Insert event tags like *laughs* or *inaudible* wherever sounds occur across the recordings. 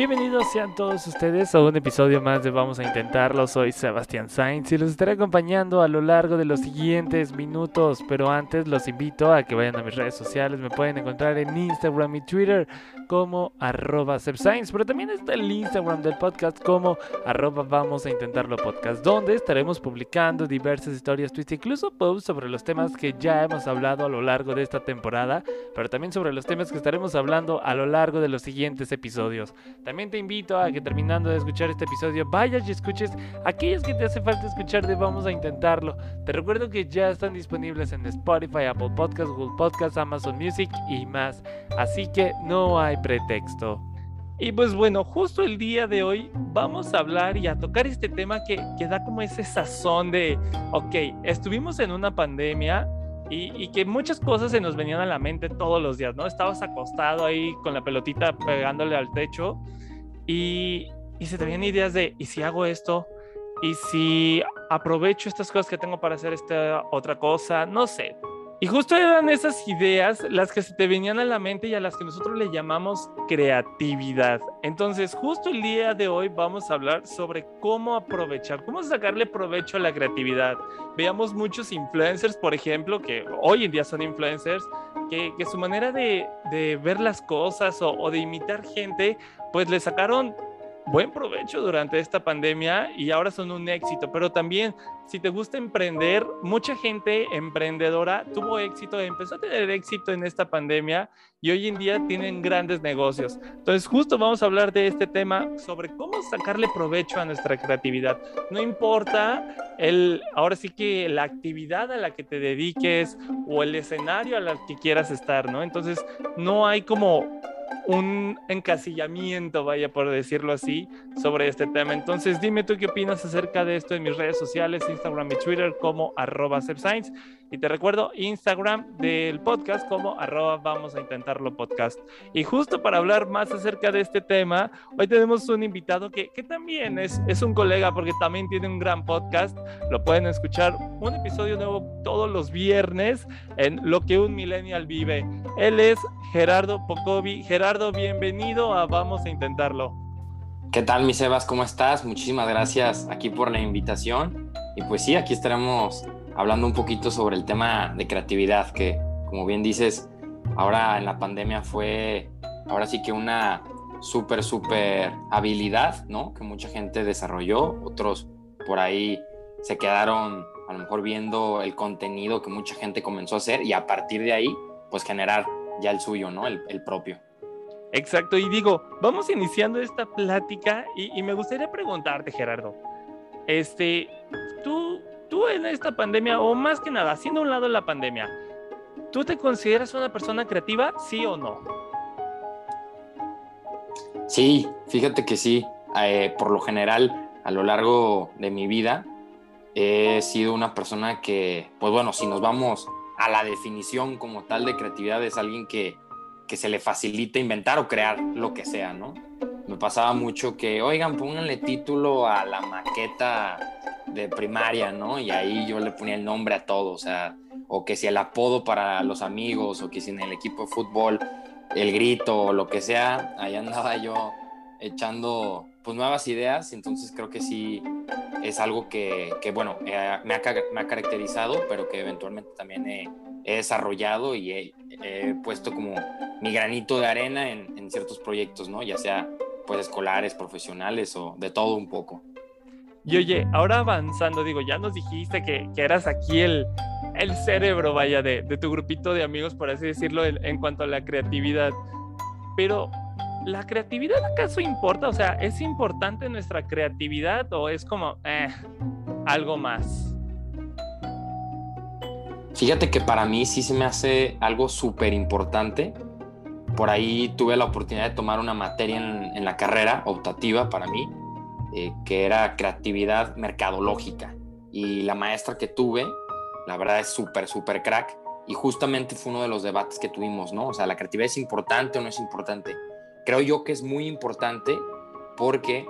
Bienvenidos sean todos ustedes a un episodio más de Vamos a Intentarlo. Soy Sebastián Sainz y los estaré acompañando a lo largo de los siguientes minutos. Pero antes los invito a que vayan a mis redes sociales. Me pueden encontrar en Instagram y Twitter como arroba pero también está el Instagram del podcast como arroba Vamos a Intentarlo Podcast, donde estaremos publicando diversas historias, tweets, incluso posts sobre los temas que ya hemos hablado a lo largo de esta temporada, pero también sobre los temas que estaremos hablando a lo largo de los siguientes episodios. También te invito a que terminando de escuchar este episodio vayas y escuches aquellos que te hace falta escuchar de Vamos a Intentarlo. Te recuerdo que ya están disponibles en Spotify, Apple Podcasts, Google Podcasts, Amazon Music y más. Así que no hay pretexto. Y pues bueno, justo el día de hoy vamos a hablar y a tocar este tema que, que da como ese sazón de, ok, estuvimos en una pandemia, y, que muchas cosas se nos venían a la mente todos los días, ¿no? Estabas acostado ahí con la pelotita pegándole al techo y, se te vienen ideas de, ¿y si hago esto? ¿Y si aprovecho estas cosas que tengo para hacer esta otra cosa? No sé, y justo eran esas ideas las que se te venían a la mente y a las que nosotros le llamamos creatividad. Entonces, justo el día de hoy vamos a hablar sobre cómo aprovechar, cómo sacarle provecho a la creatividad. Veamos muchos influencers, por ejemplo, que hoy en día son influencers, que, su manera de, ver las cosas o, o de imitar gente, pues le sacaron buen provecho durante esta pandemia y ahora son un éxito, pero también si te gusta emprender, mucha gente emprendedora tuvo éxito, empezó a tener éxito en esta pandemia y hoy en día tienen grandes negocios. Entonces, justo vamos a hablar de este tema sobre cómo sacarle provecho a nuestra creatividad. No importa el, ahora sí que la actividad a la que te dediques o el escenario al que quieras estar, ¿no? Entonces, no hay como un encasillamiento, vaya por decirlo así, sobre este tema. Entonces, dime tú qué opinas acerca de esto en mis redes sociales, Instagram y Twitter como arroba y te recuerdo Instagram del podcast como arroba vamos a intentarlo podcast. Y justo para hablar más acerca de este tema, hoy tenemos un invitado que, que también es, es un colega porque también tiene un gran podcast. Lo pueden escuchar un episodio nuevo todos los viernes en Lo que un millennial vive. Él es Gerardo Pocovi. Gerardo, bienvenido a Vamos a Intentarlo. ¿Qué tal, mi Sebas? ¿Cómo estás? Muchísimas gracias aquí por la invitación. Y pues sí, aquí estaremos hablando un poquito sobre el tema de creatividad, que como bien dices, ahora en la pandemia fue, ahora sí que una súper, súper habilidad, ¿no? Que mucha gente desarrolló, otros por ahí se quedaron a lo mejor viendo el contenido que mucha gente comenzó a hacer y a partir de ahí, pues generar ya el suyo, ¿no? El, propio. Exacto, y digo, vamos iniciando esta plática y, y me gustaría preguntarte, Gerardo, este, tú tú en esta pandemia, o más que nada, haciendo un lado la pandemia, ¿tú te consideras una persona creativa, sí o no? Sí, fíjate que sí. Eh, por lo general, a lo largo de mi vida, he sido una persona que, pues bueno, si nos vamos a la definición como tal de creatividad, es alguien que, que se le facilita inventar o crear lo que sea, ¿no? Me pasaba mucho que, oigan, pónganle título a la maqueta de primaria, ¿no? Y ahí yo le ponía el nombre a todo, o sea, o que si el apodo para los amigos, o que si en el equipo de fútbol el grito o lo que sea, ahí andaba yo echando pues nuevas ideas, entonces creo que sí es algo que, que bueno, eh, me, ha, caracterizado, pero que eventualmente también he, desarrollado y he, puesto como mi granito de arena en, en ciertos proyectos, ¿no? Ya sea pues escolares, profesionales o de todo un poco. Y oye, ahora avanzando, digo, ya nos dijiste que, que eras aquí el, el cerebro, vaya, de, de, tu grupito de amigos, por así decirlo, en, cuanto a la creatividad. Pero, ¿la creatividad acaso importa? O sea, ¿es importante nuestra creatividad o es como, eh, algo más? Fíjate que para mí sí se me hace algo súper importante por ahí tuve la oportunidad de tomar una materia en, la carrera optativa para mí, eh, que era creatividad mercadológica. Y la maestra que tuve, la verdad es súper, súper crack. Y justamente fue uno de los debates que tuvimos, ¿no? O sea, ¿la creatividad es importante o no es importante? Creo yo que es muy importante porque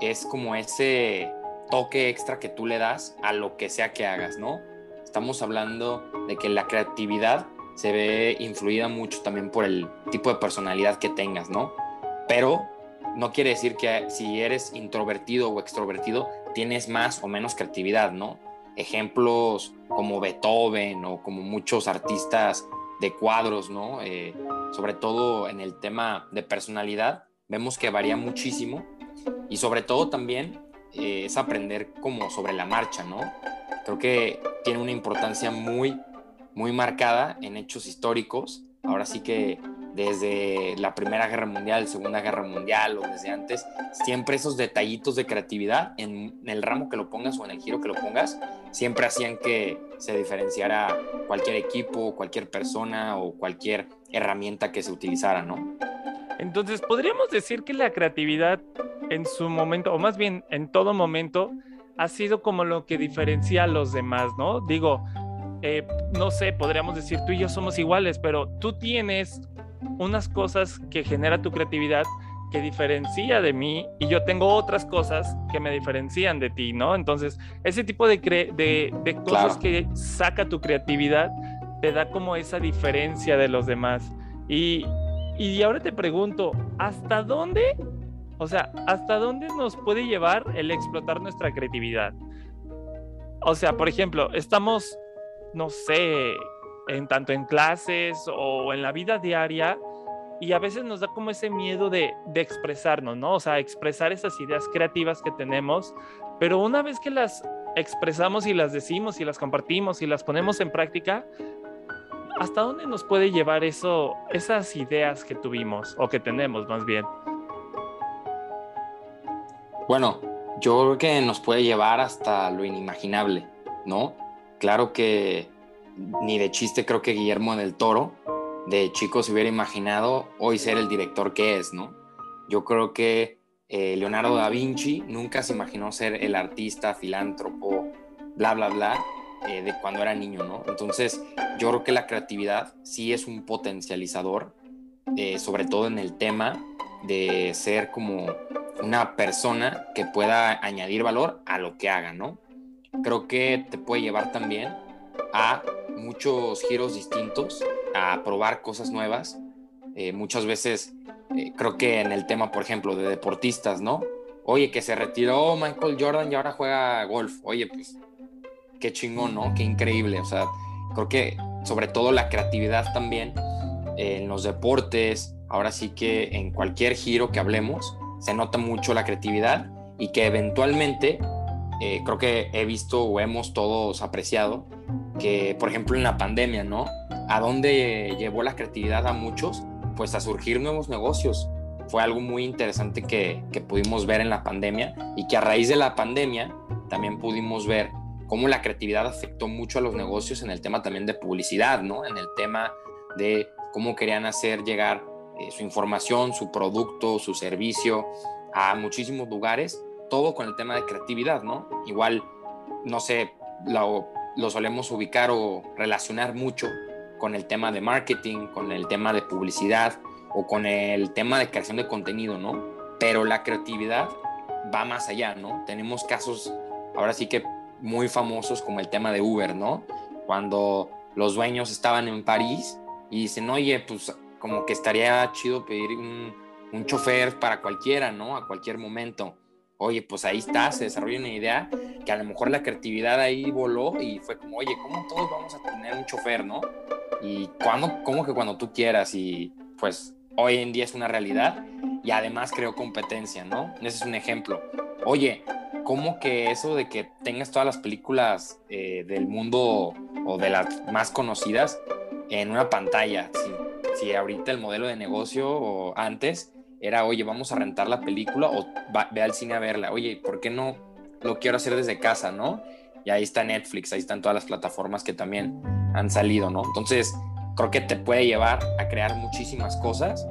es como ese toque extra que tú le das a lo que sea que hagas, ¿no? Estamos hablando de que la creatividad se ve influida mucho también por el tipo de personalidad que tengas, ¿no? Pero no quiere decir que si eres introvertido o extrovertido tienes más o menos creatividad, ¿no? Ejemplos como Beethoven o como muchos artistas de cuadros, ¿no? Eh, sobre todo en el tema de personalidad, vemos que varía muchísimo y sobre todo también eh, es aprender como sobre la marcha, ¿no? Creo que tiene una importancia muy, muy marcada en hechos históricos. Ahora sí que desde la Primera Guerra Mundial, Segunda Guerra Mundial o desde antes, siempre esos detallitos de creatividad en el ramo que lo pongas o en el giro que lo pongas, siempre hacían que se diferenciara cualquier equipo, cualquier persona o cualquier herramienta que se utilizara, ¿no? Entonces, podríamos decir que la creatividad en su momento, o más bien en todo momento, ha sido como lo que diferencia a los demás, ¿no? Digo, eh, no sé, podríamos decir tú y yo somos iguales, pero tú tienes unas cosas que genera tu creatividad que diferencia de mí y yo tengo otras cosas que me diferencian de ti, ¿no? Entonces, ese tipo de, de, cosas que saca tu creatividad te da como esa diferencia de los demás. Y, y ahora te pregunto, ¿hasta dónde o sea, ¿hasta dónde nos puede llevar el explotar nuestra creatividad? O sea, por ejemplo, estamos, no sé, en tanto en clases o en la vida diaria y a veces nos da como ese miedo de, de expresarnos, ¿no? O sea, expresar esas ideas creativas que tenemos, pero una vez que las expresamos y las decimos y las compartimos y las ponemos en práctica, ¿hasta dónde nos puede llevar eso, esas ideas que tuvimos o que tenemos más bien? Bueno, yo creo que nos puede llevar hasta lo inimaginable, ¿no? Claro que ni de chiste creo que Guillermo del Toro de chico se hubiera imaginado hoy ser el director que es, ¿no? Yo creo que eh, Leonardo da Vinci nunca se imaginó ser el artista, filántropo, bla, bla, bla, eh, de cuando era niño, ¿no? Entonces, yo creo que la creatividad sí es un potencializador, eh, sobre todo en el tema de ser como una persona que pueda añadir valor a lo que haga, ¿no? Creo que te puede llevar también a muchos giros distintos, a probar cosas nuevas. Eh, muchas veces eh, creo que en el tema, por ejemplo, de deportistas, ¿no? Oye, que se retiró Michael Jordan y ahora juega golf. Oye, pues qué chingón, ¿no? Qué increíble. O sea, creo que sobre todo la creatividad también en los deportes, ahora sí que en cualquier giro que hablemos, se nota mucho la creatividad y que eventualmente eh, creo que he visto o hemos todos apreciado que, por ejemplo, en la pandemia, ¿no? ¿A dónde llevó la creatividad a muchos? Pues a surgir nuevos negocios. Fue algo muy interesante que, que pudimos ver en la pandemia y que a raíz de la pandemia también pudimos ver cómo la creatividad afectó mucho a los negocios en el tema también de publicidad, ¿no? En el tema de cómo querían hacer llegar eh, su información, su producto, su servicio a muchísimos lugares, todo con el tema de creatividad, ¿no? Igual, no sé, lo, lo solemos ubicar o relacionar mucho con el tema de marketing, con el tema de publicidad o con el tema de creación de contenido, ¿no? Pero la creatividad va más allá, ¿no? Tenemos casos ahora sí que muy famosos como el tema de Uber, ¿no? Cuando los dueños estaban en París y dicen, oye, pues como que estaría chido pedir un, un chofer para cualquiera, ¿no? A cualquier momento. Oye, pues ahí está, se desarrolla una idea que a lo mejor la creatividad ahí voló y fue como, oye, ¿cómo todos vamos a tener un chofer, no? Y cuando, ¿cómo que cuando tú quieras? Y pues hoy en día es una realidad y además creó competencia, ¿no? Ese es un ejemplo. Oye, ¿cómo que eso de que tengas todas las películas eh, del mundo o de las más conocidas en una pantalla? si ahorita el modelo de negocio o antes era, oye, vamos a rentar la película o ve al cine a verla. Oye, ¿por qué no lo quiero hacer desde casa, no? Y ahí está Netflix, ahí están todas las plataformas que también han salido, ¿no? Entonces, creo que te puede llevar a crear muchísimas cosas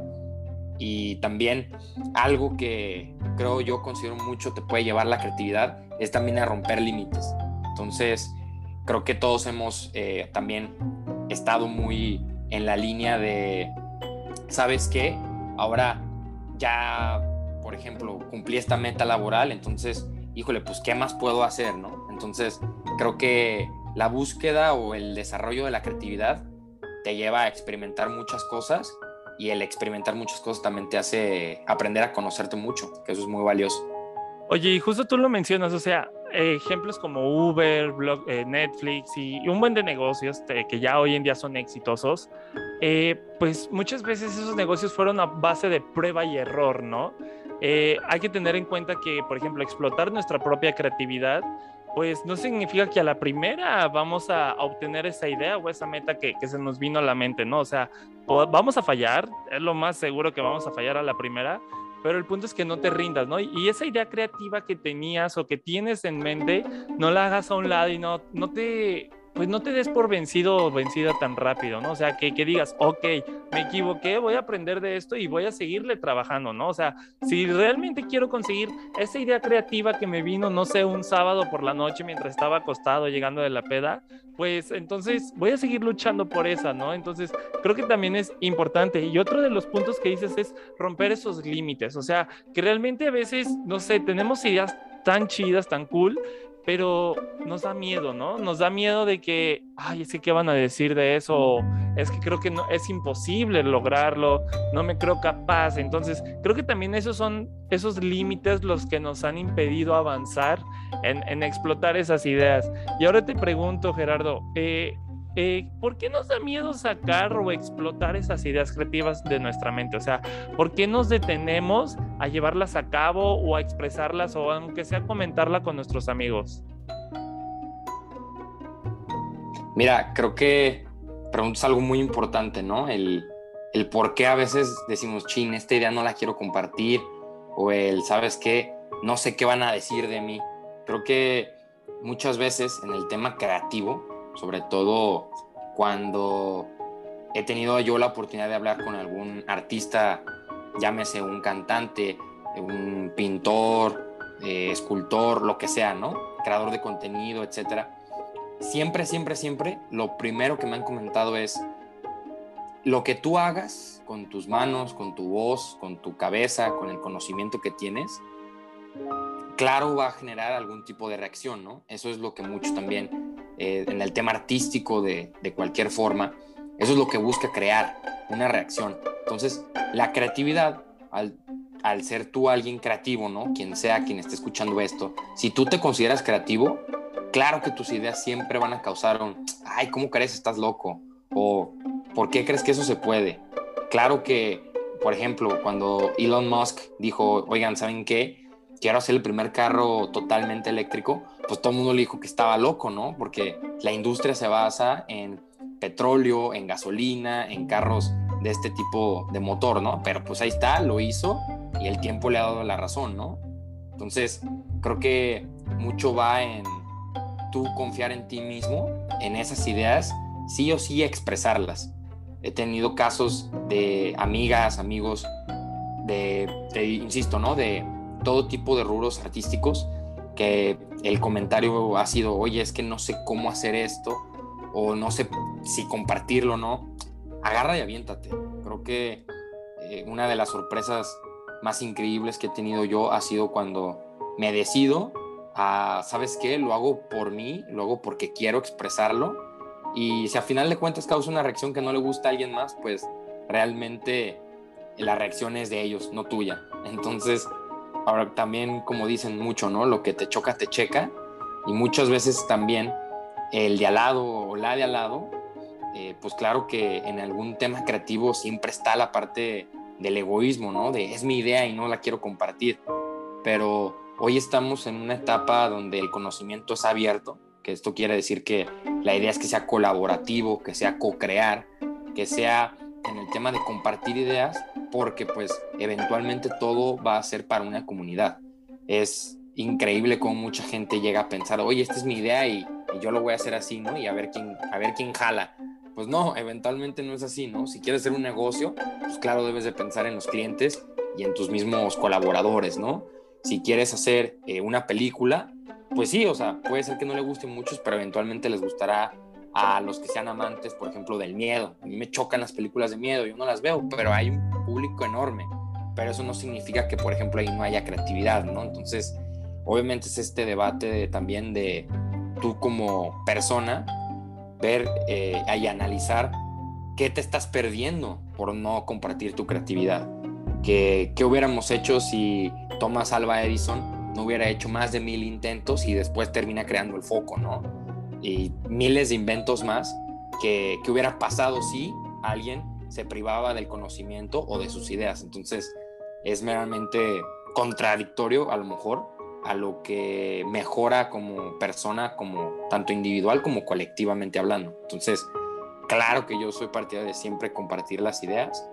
y también algo que creo yo considero mucho te puede llevar la creatividad es también a romper límites. Entonces, creo que todos hemos eh, también estado muy en la línea de, ¿sabes qué? Ahora ya, por ejemplo, cumplí esta meta laboral, entonces, híjole, pues, ¿qué más puedo hacer, no? Entonces, creo que la búsqueda o el desarrollo de la creatividad te lleva a experimentar muchas cosas y el experimentar muchas cosas también te hace aprender a conocerte mucho, que eso es muy valioso. Oye, y justo tú lo mencionas, o sea, ejemplos como Uber, eh, Netflix y, un buen de negocios que ya hoy en día son exitosos, eh, pues muchas veces esos negocios fueron a base de prueba y error, ¿no? Eh, hay que tener en cuenta que, por ejemplo, explotar nuestra propia creatividad pues no significa que a la primera vamos a, obtener esa idea o esa meta que, se nos vino a la mente, ¿no? O sea, vamos a fallar, es lo más seguro que vamos a fallar a la primera, pero el punto es que no te rindas, ¿no? Y, esa idea creativa que tenías o que tienes en mente, no la hagas a un lado y no, no te pues no te des por vencido o vencida tan rápido, ¿no? O sea, que, que, digas, ok, me equivoqué, voy a aprender de esto y voy a seguirle trabajando, ¿no? O sea, si realmente quiero conseguir esa idea creativa que me vino, no sé, un sábado por la noche mientras estaba acostado llegando de la peda, pues entonces voy a seguir luchando por esa, ¿no? Entonces, creo que también es importante. Y otro de los puntos que dices es romper esos límites, o sea, que realmente a veces, no sé, tenemos ideas tan chidas, tan cool, pero nos da miedo, ¿no? Nos da miedo de que, ay, es que qué van a decir de eso, es que creo que no, es imposible lograrlo, no me creo capaz. Entonces, creo que también esos son esos límites los que nos han impedido avanzar en, explotar esas ideas. Y ahora te pregunto, Gerardo, eh, eh, ¿por qué nos da miedo sacar o explotar esas ideas creativas de nuestra mente? O sea, ¿por qué nos detenemos a llevarlas a cabo o a expresarlas o aunque sea comentarla con nuestros amigos? Mira, creo que preguntas algo muy importante, ¿no? El, el por qué a veces decimos, chin, esta idea no la quiero compartir, o el, ¿sabes qué? No sé qué van a decir de mí. Creo que muchas veces en el tema creativo, sobre todo cuando he tenido yo la oportunidad de hablar con algún artista, llámese un cantante, un pintor, eh, escultor, lo que sea, ¿no? Creador de contenido, etcétera. Siempre, siempre, siempre, lo primero que me han comentado es lo que tú hagas con tus manos, con tu voz, con tu cabeza, con el conocimiento que tienes, claro va a generar algún tipo de reacción, ¿no? Eso es lo que mucho también eh, en el tema artístico de, cualquier forma, eso es lo que busca crear, una reacción. Entonces, la creatividad, al, al ser tú alguien creativo, ¿no? Quien sea quien esté escuchando esto, si tú te consideras creativo, claro que tus ideas siempre van a causar un, ay, ¿cómo crees? Estás loco. O, ¿por qué crees que eso se puede? Claro que, por ejemplo, cuando Elon Musk dijo, oigan, ¿saben qué? Quiero hacer el primer carro totalmente eléctrico, pues todo el mundo le dijo que estaba loco, ¿no? Porque la industria se basa en petróleo, en gasolina, en carros de este tipo de motor, ¿no? Pero pues ahí está, lo hizo y el tiempo le ha dado la razón, ¿no? Entonces, creo que mucho va en tú confiar en ti mismo, en esas ideas, sí o sí expresarlas. He tenido casos de amigas, amigos, de, de insisto, ¿no? De todo tipo de rubros artísticos que el comentario ha sido, oye, es que no sé cómo hacer esto o no sé si compartirlo o no. Agarra y aviéntate. Creo que eh, una de las sorpresas más increíbles que he tenido yo ha sido cuando me decido a, ¿sabes qué? Lo hago por mí, lo hago porque quiero expresarlo. Y si a final de cuentas causa una reacción que no le gusta a alguien más, pues realmente la reacción es de ellos, no tuya. Entonces, Ahora también, como dicen mucho, ¿no? Lo que te choca, te checa. Y muchas veces también el de al lado o la de al lado, eh, pues claro que en algún tema creativo siempre está la parte del egoísmo, ¿no? De es mi idea y no la quiero compartir. Pero hoy estamos en una etapa donde el conocimiento es abierto, que esto quiere decir que la idea es que sea colaborativo, que sea co-crear, que sea en el tema de compartir ideas, porque pues eventualmente todo va a ser para una comunidad. Es increíble cómo mucha gente llega a pensar, oye, esta es mi idea y, yo lo voy a hacer así, ¿no? Y a ver quién, a ver quién jala. Pues no, eventualmente no es así, ¿no? Si quieres hacer un negocio, pues claro, debes de pensar en los clientes y en tus mismos colaboradores, ¿no? Si quieres hacer eh, una película, pues sí, o sea, puede ser que no le guste a muchos, pero eventualmente les gustará a los que sean amantes, por ejemplo, del miedo. A mí me chocan las películas de miedo, yo no las veo, pero hay un público enorme. Pero eso no significa que, por ejemplo, ahí no haya creatividad, ¿no? Entonces, obviamente es este debate también de tú como persona, ver eh, y analizar qué te estás perdiendo por no compartir tu creatividad. ¿Qué, ¿Qué hubiéramos hecho si Thomas Alva Edison no hubiera hecho más de mil intentos y después termina creando el foco, ¿no? Y miles de inventos más que, que hubiera pasado si alguien se privaba del conocimiento o de sus ideas. Entonces es meramente contradictorio a lo mejor a lo que mejora como persona, como tanto individual como colectivamente hablando. Entonces, claro que yo soy partidario de siempre compartir las ideas,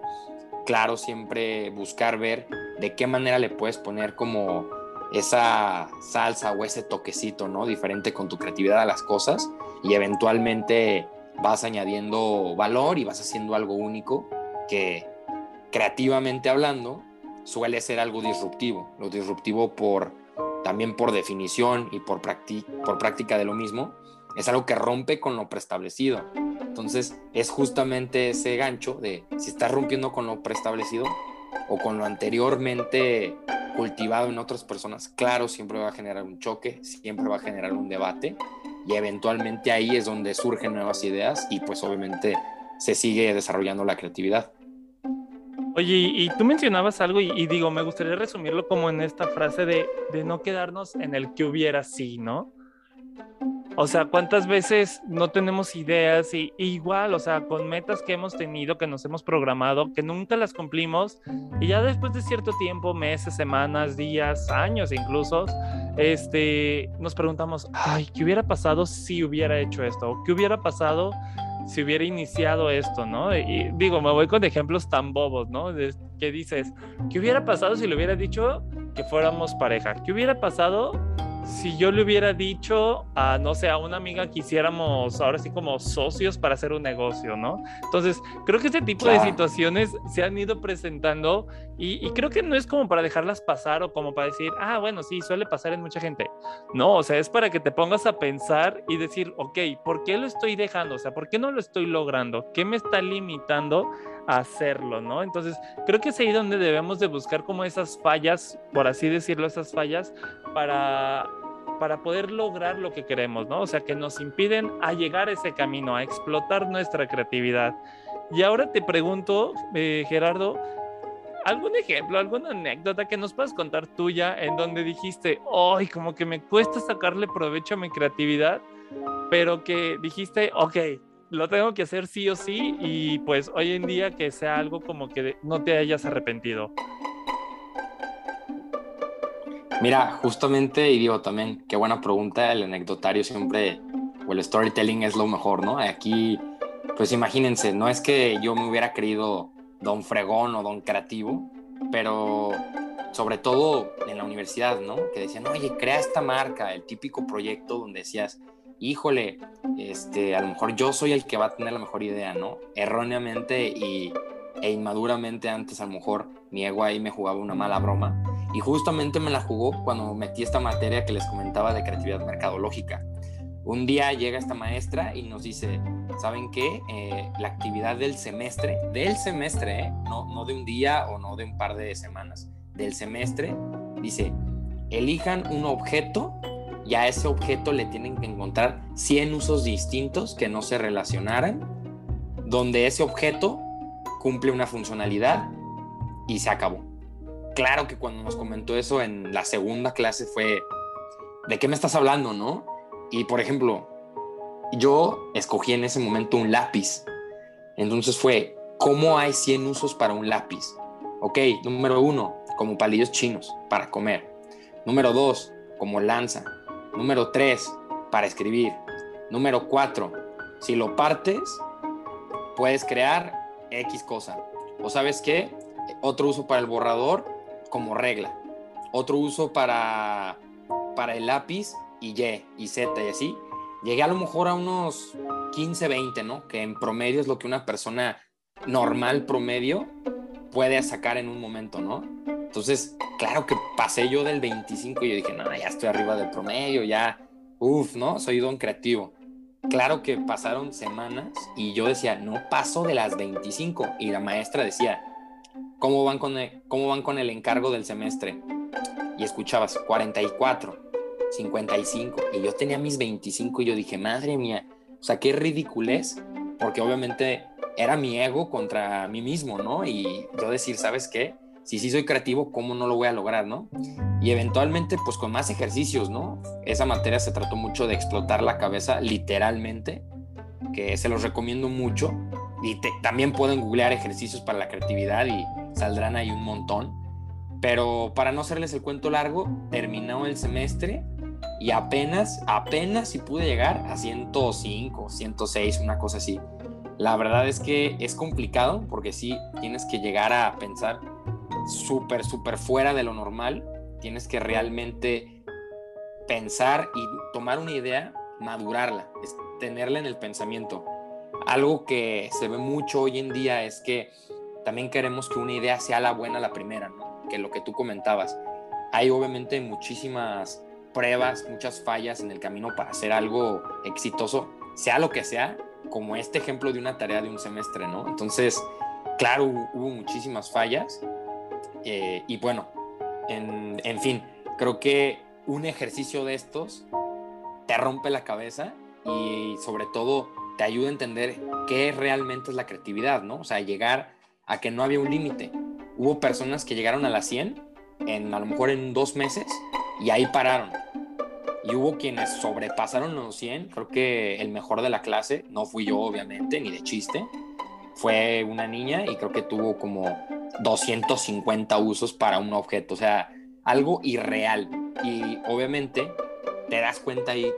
claro siempre buscar ver de qué manera le puedes poner como esa salsa o ese toquecito, ¿no? Diferente con tu creatividad a las cosas y eventualmente vas añadiendo valor y vas haciendo algo único que creativamente hablando suele ser algo disruptivo. Lo disruptivo por también por definición y por, por práctica de lo mismo, es algo que rompe con lo preestablecido. Entonces es justamente ese gancho de si estás rompiendo con lo preestablecido o con lo anteriormente cultivado en otras personas, claro, siempre va a generar un choque, siempre va a generar un debate y eventualmente ahí es donde surgen nuevas ideas y pues obviamente se sigue desarrollando la creatividad. Oye, y, tú mencionabas algo y, digo, me gustaría resumirlo como en esta frase de, de no quedarnos en el que hubiera sí, ¿no? O sea, ¿cuántas veces no tenemos ideas y, igual, o sea, con metas que hemos tenido, que nos hemos programado, que nunca las cumplimos y ya después de cierto tiempo, meses, semanas, días, años incluso, este, nos preguntamos, ay, ¿qué hubiera pasado si hubiera hecho esto? ¿Qué hubiera pasado si hubiera iniciado esto, ¿no? Y digo, me voy con ejemplos tan bobos, ¿no? De, dices, ¿qué hubiera pasado si le hubiera dicho que fuéramos pareja? ¿Qué hubiera pasado si yo le hubiera dicho a, no sé, a una amiga que hiciéramos ahora sí como socios para hacer un negocio, ¿no? Entonces, creo que este tipo de situaciones se han ido presentando y, y, creo que no es como para dejarlas pasar o como para decir, ah, bueno, sí, suele pasar en mucha gente. No, o sea, es para que te pongas a pensar y decir, ok, ¿por qué lo estoy dejando? O sea, ¿por qué no lo estoy logrando? ¿Qué me está limitando hacerlo, no? Entonces, creo que es ahí donde debemos de buscar como esas fallas, por así decirlo, esas fallas para para poder lograr lo que queremos, ¿no? O sea, que nos impiden a llegar a ese camino, a explotar nuestra creatividad. Y ahora te pregunto, eh, Gerardo, ¿algún ejemplo, alguna anécdota que nos puedas contar tuya en donde dijiste, ay, como que me cuesta sacarle provecho a mi creatividad, pero que dijiste, ok, lo tengo que hacer sí o sí y pues hoy en día que sea algo como que no te hayas arrepentido? Mira, justamente, y digo también, qué buena pregunta, el anecdotario siempre, o el storytelling es lo mejor, ¿no? Aquí, pues imagínense, no es que yo me hubiera creído don fregón o don creativo, pero sobre todo en la universidad, ¿no? Que decían, oye, crea esta marca, el típico proyecto donde decías, híjole, este, a lo mejor yo soy el que va a tener la mejor idea, ¿no? Erróneamente y, e inmaduramente antes a lo mejor mi ego ahí me jugaba una mala broma y justamente me la jugó cuando metí esta materia que les comentaba de creatividad mercadológica. Un día llega esta maestra y nos dice, ¿saben qué? Eh, la actividad del semestre, del semestre, ¿eh? no, no de un día o no de un par de semanas, del semestre, dice, elijan un objeto y a ese objeto le tienen que encontrar 100 usos distintos que no se relacionaran, donde ese objeto cumple una funcionalidad y se acabó claro que cuando nos comentó eso en la segunda clase fue, ¿de qué me estás hablando, no? Y por ejemplo, yo escogí en ese momento un lápiz. Entonces fue, ¿cómo hay 100 usos para un lápiz? Ok, número uno, como palillos chinos para comer. Número dos, como lanza. Número tres, para escribir. Número cuatro, si lo partes, puedes crear X cosa. O sabes qué, otro uso para el borrador como regla. Otro uso para, para el lápiz y Y y Z y así. Llegué a lo mejor a unos 15, 20, ¿no? Que en promedio es lo que una persona normal promedio puede sacar en un momento, ¿no? Entonces, claro que pasé yo del 25 y yo dije, no, ya estoy arriba del promedio, ya, uff, ¿no? Soy don creativo. Claro que pasaron semanas y yo decía, no paso de las 25. Y la maestra decía, ¿cómo van con el, cómo van con el encargo del semestre? Y escuchabas, 44, 55. Y yo tenía mis 25 y yo dije, madre mía, o sea, qué ridiculez, porque obviamente era mi ego contra mí mismo, ¿no? Y yo decir, ¿sabes qué? Si sí soy creativo, ¿cómo no lo voy a lograr, no? Y eventualmente, pues con más ejercicios, ¿no? Esa materia se trató mucho de explotar la cabeza, literalmente, que se los recomiendo mucho. Y también pueden googlear ejercicios para la creatividad y saldrán ahí un montón. Pero para no hacerles el cuento largo, terminó el semestre y apenas, apenas si pude llegar a 105, 106, una cosa así. La verdad es que es complicado porque sí tienes que llegar a pensar súper, súper fuera de lo normal. Tienes que realmente pensar y tomar una idea, madurarla, tenerla en el pensamiento. Algo que se ve mucho hoy en día es que también queremos que una idea sea la buena la primera, que lo que tú comentabas. Hay obviamente muchísimas pruebas, muchas fallas en el camino para hacer algo exitoso, sea lo que sea, como este ejemplo de una tarea de un semestre, ¿no? Entonces, claro, hubo muchísimas fallas eh, y bueno, en, en fin, creo que un ejercicio de estos te rompe la cabeza y sobre todo te ayuda a entender qué realmente es la creatividad, ¿no? O sea, llegar a que no había un límite. Hubo personas que llegaron a la 100 en a lo mejor en dos meses y ahí pararon. Y hubo quienes sobrepasaron los 100, creo que el mejor de la clase, no fui yo obviamente, ni de chiste, fue una niña y creo que tuvo como 250 usos para un objeto, o sea, algo irreal. Y obviamente te das cuenta ahí,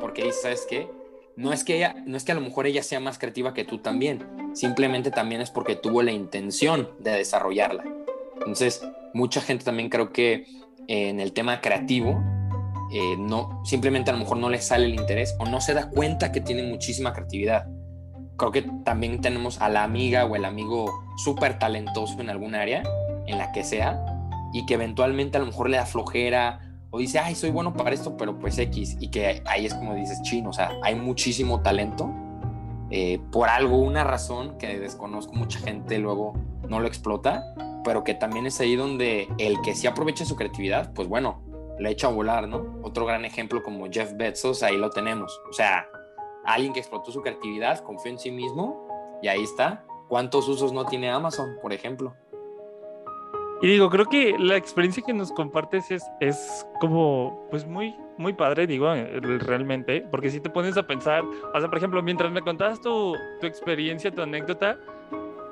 porque dices, ¿sabes qué? No es que ella, no es que a lo mejor ella sea más creativa que tú también, simplemente también es porque tuvo la intención de desarrollarla. Entonces, mucha gente también creo que en el tema creativo, eh, no, simplemente a lo mejor no le sale el interés o no se da cuenta que tiene muchísima creatividad. Creo que también tenemos a la amiga o el amigo súper talentoso en algún área, en la que sea, y que eventualmente a lo mejor le da flojera o dice, ay, soy bueno para esto, pero pues X, y que ahí es como dices, chino, o sea, hay muchísimo talento, eh, por algo, una razón que desconozco, mucha gente luego no lo explota, pero que también es ahí donde el que sí aprovecha su creatividad, pues bueno, le echa a volar, ¿no? Otro gran ejemplo como Jeff Bezos, ahí lo tenemos. O sea, alguien que explotó su creatividad, confió en sí mismo y ahí está. ¿Cuántos usos no tiene Amazon, por ejemplo? Y digo, creo que la experiencia que nos compartes es, es como, pues muy, muy padre, digo, realmente, porque si te pones a pensar, o sea, por ejemplo, mientras me contabas tu, tu experiencia, tu anécdota,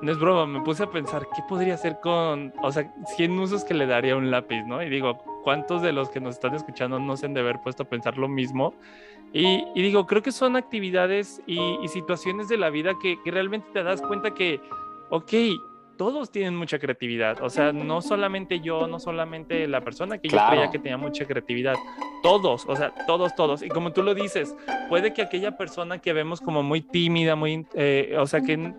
no es broma, me puse a pensar qué podría hacer con, o sea, 100 usos que le daría un lápiz, ¿no? Y digo, ¿cuántos de los que nos están escuchando no se han de haber puesto a pensar lo mismo? Y, digo, creo que son actividades y, situaciones de la vida que, realmente te das cuenta que, ok, todos tienen mucha creatividad. O sea, no solamente yo, no solamente la persona que yo creía que tenía mucha creatividad. Todos, o sea, todos, todos. Y como tú lo dices, puede que aquella persona que vemos como muy tímida, muy, eh, o sea, que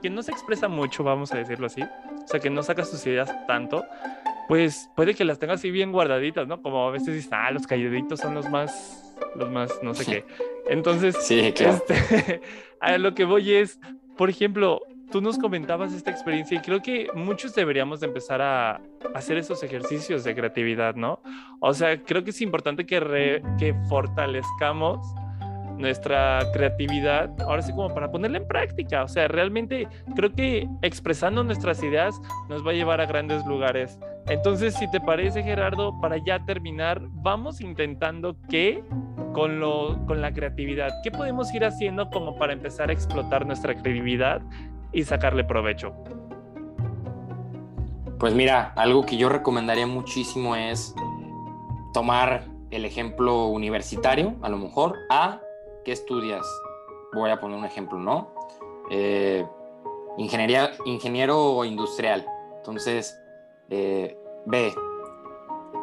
que no se expresa mucho, vamos a decirlo así, o sea, que no saca sus ideas tanto, pues puede que las tenga así bien guardaditas, ¿no? Como a veces dicen, ah, los calladitos son los más, los más, no sé *laughs* qué. Entonces, sí, claro. este, *laughs* a lo que voy es, por ejemplo, tú nos comentabas esta experiencia y creo que muchos deberíamos de empezar a hacer esos ejercicios de creatividad, ¿no? O sea, creo que es importante que, que fortalezcamos nuestra creatividad, ahora sí como para ponerla en práctica. O sea, realmente creo que expresando nuestras ideas nos va a llevar a grandes lugares. Entonces, si te parece, Gerardo, para ya terminar, vamos intentando que con, lo, con la creatividad, ¿qué podemos ir haciendo como para empezar a explotar nuestra creatividad y sacarle provecho? Pues mira, algo que yo recomendaría muchísimo es tomar el ejemplo universitario, a lo mejor, a ¿qué estudias? Voy a poner un ejemplo, ¿no? Eh, ingeniería, ingeniero industrial. Entonces, eh, ve,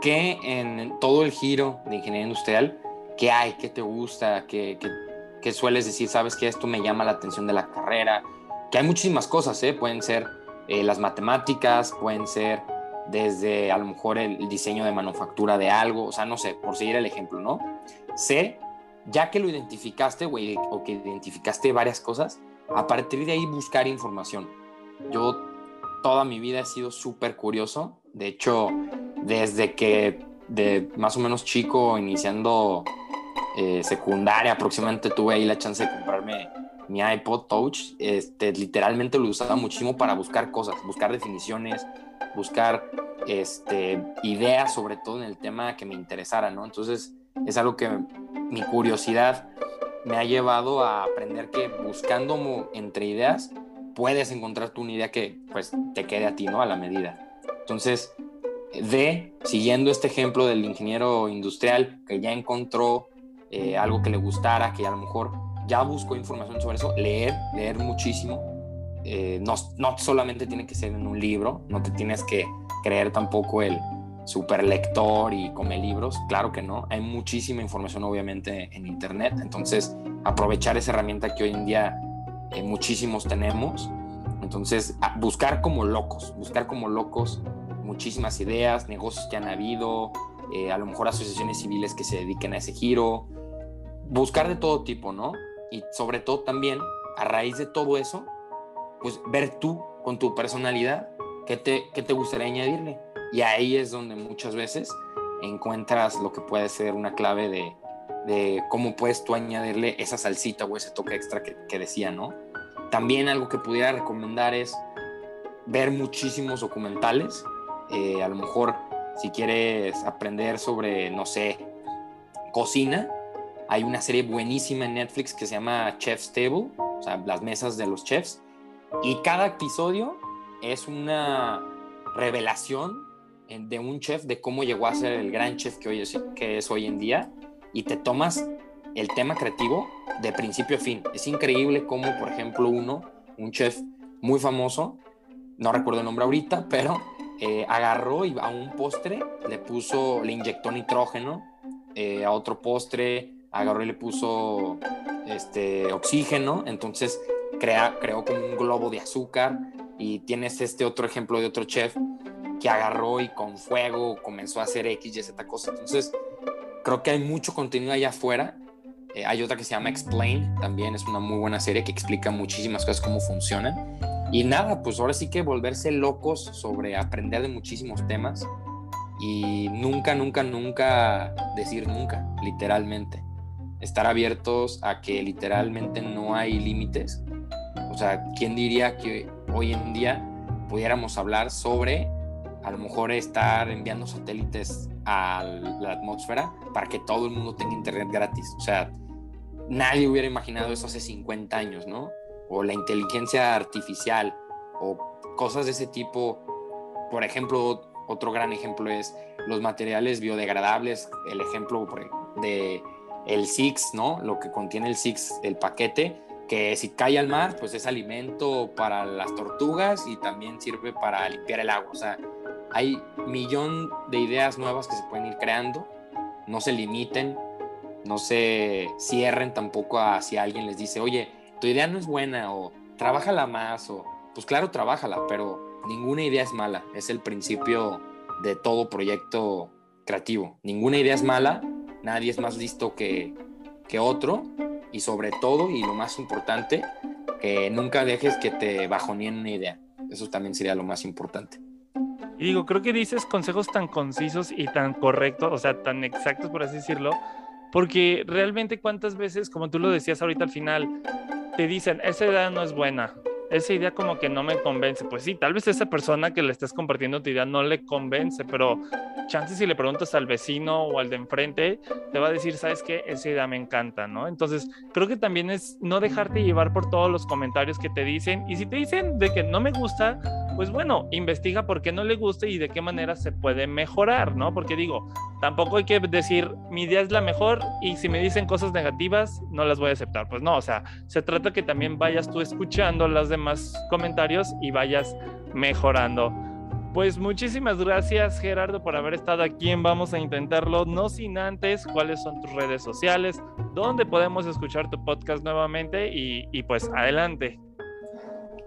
¿qué en todo el giro de ingeniería industrial, qué hay, qué te gusta, qué, que sueles decir, sabes que esto me llama la atención de la carrera, que hay muchísimas cosas, ¿eh? pueden ser eh, las matemáticas, pueden ser desde a lo mejor el, diseño de manufactura de algo, o sea, no sé, por seguir el ejemplo, ¿no? Sé, ya que lo identificaste, güey, o que identificaste varias cosas, a partir de ahí buscar información. Yo toda mi vida he sido súper curioso, de hecho, desde que de más o menos chico, iniciando eh, secundaria aproximadamente, tuve ahí la chance de comprarme mi iPod Touch, este, literalmente lo usaba muchísimo para buscar cosas, buscar definiciones, buscar este, ideas, sobre todo en el tema que me interesara, ¿no? Entonces, es algo que mi curiosidad me ha llevado a aprender que buscando entre ideas puedes encontrar tú una idea que pues te quede a ti, ¿no? A la medida. Entonces, de, siguiendo este ejemplo del ingeniero industrial que ya encontró eh, algo que le gustara, que a lo mejor ya buscó información sobre eso, leer, leer muchísimo. Eh, no, no solamente tiene que ser en un libro, no te tienes que creer tampoco el super lector y come libros, claro que no, hay muchísima información obviamente en internet, entonces aprovechar esa herramienta que hoy en día eh, muchísimos tenemos, entonces buscar como locos, buscar como locos muchísimas ideas, negocios que han habido, eh, a lo mejor asociaciones civiles que se dediquen a ese giro, buscar de todo tipo, ¿no? Y sobre todo también, a raíz de todo eso, pues ver tú con tu personalidad qué te, qué te gustaría añadirle. Y ahí es donde muchas veces encuentras lo que puede ser una clave de, de cómo puedes tú añadirle esa salsita o ese toque extra que, decía, ¿no? También algo que pudiera recomendar es ver muchísimos documentales. Eh, a lo mejor si quieres aprender sobre, no sé, cocina, hay una serie buenísima en Netflix que se llama Chef's Table, o sea, las mesas de los chefs. Y cada episodio es una revelación de un chef de cómo llegó a ser el gran chef que, hoy es, que es hoy en día. Y te tomas el tema creativo de principio a fin. Es increíble cómo, por ejemplo, uno, un chef muy famoso, no recuerdo el nombre ahorita, pero eh, agarró y a un postre le puso, le inyectó nitrógeno, eh, a otro postre agarró y le puso este, oxígeno, entonces crea, creó como un globo de azúcar y tienes este otro ejemplo de otro chef que agarró y con fuego comenzó a hacer X y Z cosa. Entonces, creo que hay mucho contenido allá afuera. Eh, hay otra que se llama Explain, también es una muy buena serie que explica muchísimas cosas, cómo funcionan. Y nada, pues ahora sí que volverse locos sobre aprender de muchísimos temas y nunca, nunca, nunca decir nunca, literalmente estar abiertos a que literalmente no hay límites. O sea, ¿quién diría que hoy en día pudiéramos hablar sobre a lo mejor estar enviando satélites a la atmósfera para que todo el mundo tenga internet gratis? O sea, nadie hubiera imaginado eso hace 50 años, ¿no? O la inteligencia artificial o cosas de ese tipo. Por ejemplo, otro gran ejemplo es los materiales biodegradables, el ejemplo de el Six, ¿no? Lo que contiene el Six, el paquete, que si cae al mar, pues es alimento para las tortugas y también sirve para limpiar el agua. O sea, hay millón de ideas nuevas que se pueden ir creando, no se limiten, no se cierren tampoco a si alguien les dice, oye, tu idea no es buena o trabájala más o, pues claro, trabájala, pero ninguna idea es mala, es el principio de todo proyecto creativo. Ninguna idea es mala, nadie es más listo que, que otro y sobre todo, y lo más importante, que nunca dejes que te bajoneen una idea. Eso también sería lo más importante. Y digo, creo que dices consejos tan concisos y tan correctos, o sea, tan exactos, por así decirlo, porque realmente cuántas veces, como tú lo decías ahorita al final, te dicen, esa idea no es buena, esa idea como que no me convence. Pues sí, tal vez esa persona que le estás compartiendo tu idea no le convence, pero chances si le preguntas al vecino o al de enfrente, te va a decir, sabes qué, esa idea me encanta, ¿no? Entonces, creo que también es no dejarte llevar por todos los comentarios que te dicen. Y si te dicen de que no me gusta, pues bueno, investiga por qué no le gusta y de qué manera se puede mejorar, ¿no? Porque digo, tampoco hay que decir, mi idea es la mejor y si me dicen cosas negativas, no las voy a aceptar. Pues no, o sea, se trata que también vayas tú escuchando las demás comentarios y vayas mejorando. Pues muchísimas gracias Gerardo por haber estado aquí en Vamos a Intentarlo, no sin antes cuáles son tus redes sociales, dónde podemos escuchar tu podcast nuevamente y, y pues adelante.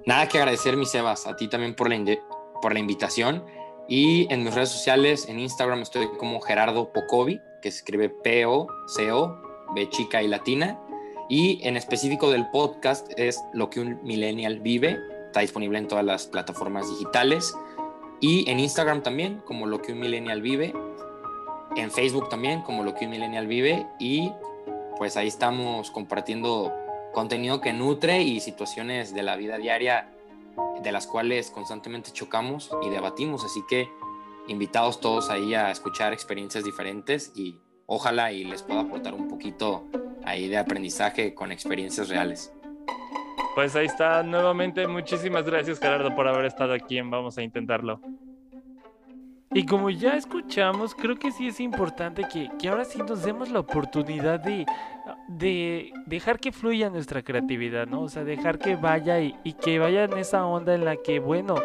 Nada que agradecer, mi Sebas, a ti también por la, por la invitación. Y en mis redes sociales, en Instagram estoy como Gerardo Pocovi, que se escribe P-O-C-O, B chica y latina. Y en específico del podcast es Lo que un millennial vive. Está disponible en todas las plataformas digitales. Y en Instagram también, como Lo que un millennial vive. En Facebook también, como Lo que un millennial vive. Y pues ahí estamos compartiendo contenido que nutre y situaciones de la vida diaria de las cuales constantemente chocamos y debatimos. Así que invitados todos ahí a escuchar experiencias diferentes y ojalá y les pueda aportar un poquito ahí de aprendizaje con experiencias reales. Pues ahí está, nuevamente muchísimas gracias Gerardo por haber estado aquí en Vamos a Intentarlo. Y como ya escuchamos, creo que sí es importante que, que ahora sí nos demos la oportunidad de de dejar que fluya nuestra creatividad, ¿no? O sea, dejar que vaya y, y, que vaya en esa onda en la que, bueno,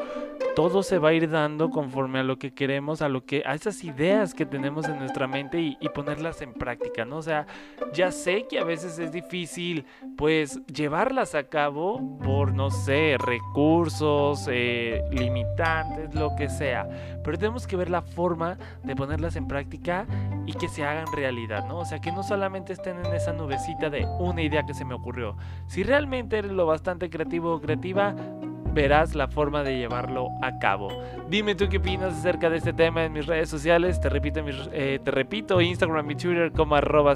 todo se va a ir dando conforme a lo que queremos, a lo que, a esas ideas que tenemos en nuestra mente y, ponerlas en práctica, ¿no? O sea, ya sé que a veces es difícil, pues, llevarlas a cabo por, no sé, recursos, eh, limitantes, lo que sea. Pero tenemos que ver la forma de ponerlas en práctica y que se hagan realidad, ¿no? O sea, que no solamente estén en esa nubecita de una idea que se me ocurrió. Si realmente eres lo bastante creativo o creativa, verás la forma de llevarlo a cabo. Dime tú qué opinas acerca de este tema en mis redes sociales. Te repito, eh, te repito Instagram y Twitter como arroba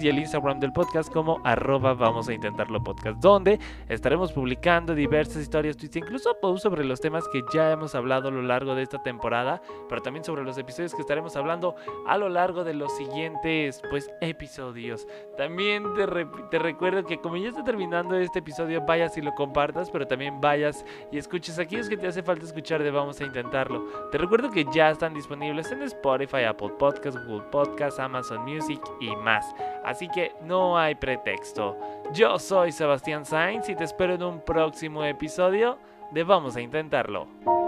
y el Instagram del podcast como arroba vamos a intentarlo podcast, donde estaremos publicando diversas historias, tweets, incluso posts sobre los temas que ya hemos hablado a lo largo de esta temporada, pero también sobre los episodios que estaremos hablando a lo largo de los siguientes pues episodios. También te, te recuerdo que como ya está terminando este episodio, vayas y lo compartas, pero también vayas y escuches aquellos que te hace falta escuchar de Vamos a Intentarlo. Te recuerdo que ya están disponibles en Spotify, Apple Podcasts, Google Podcasts, Amazon Music y más. Así que no hay pretexto. Yo soy Sebastián Sainz y te espero en un próximo episodio de Vamos a Intentarlo.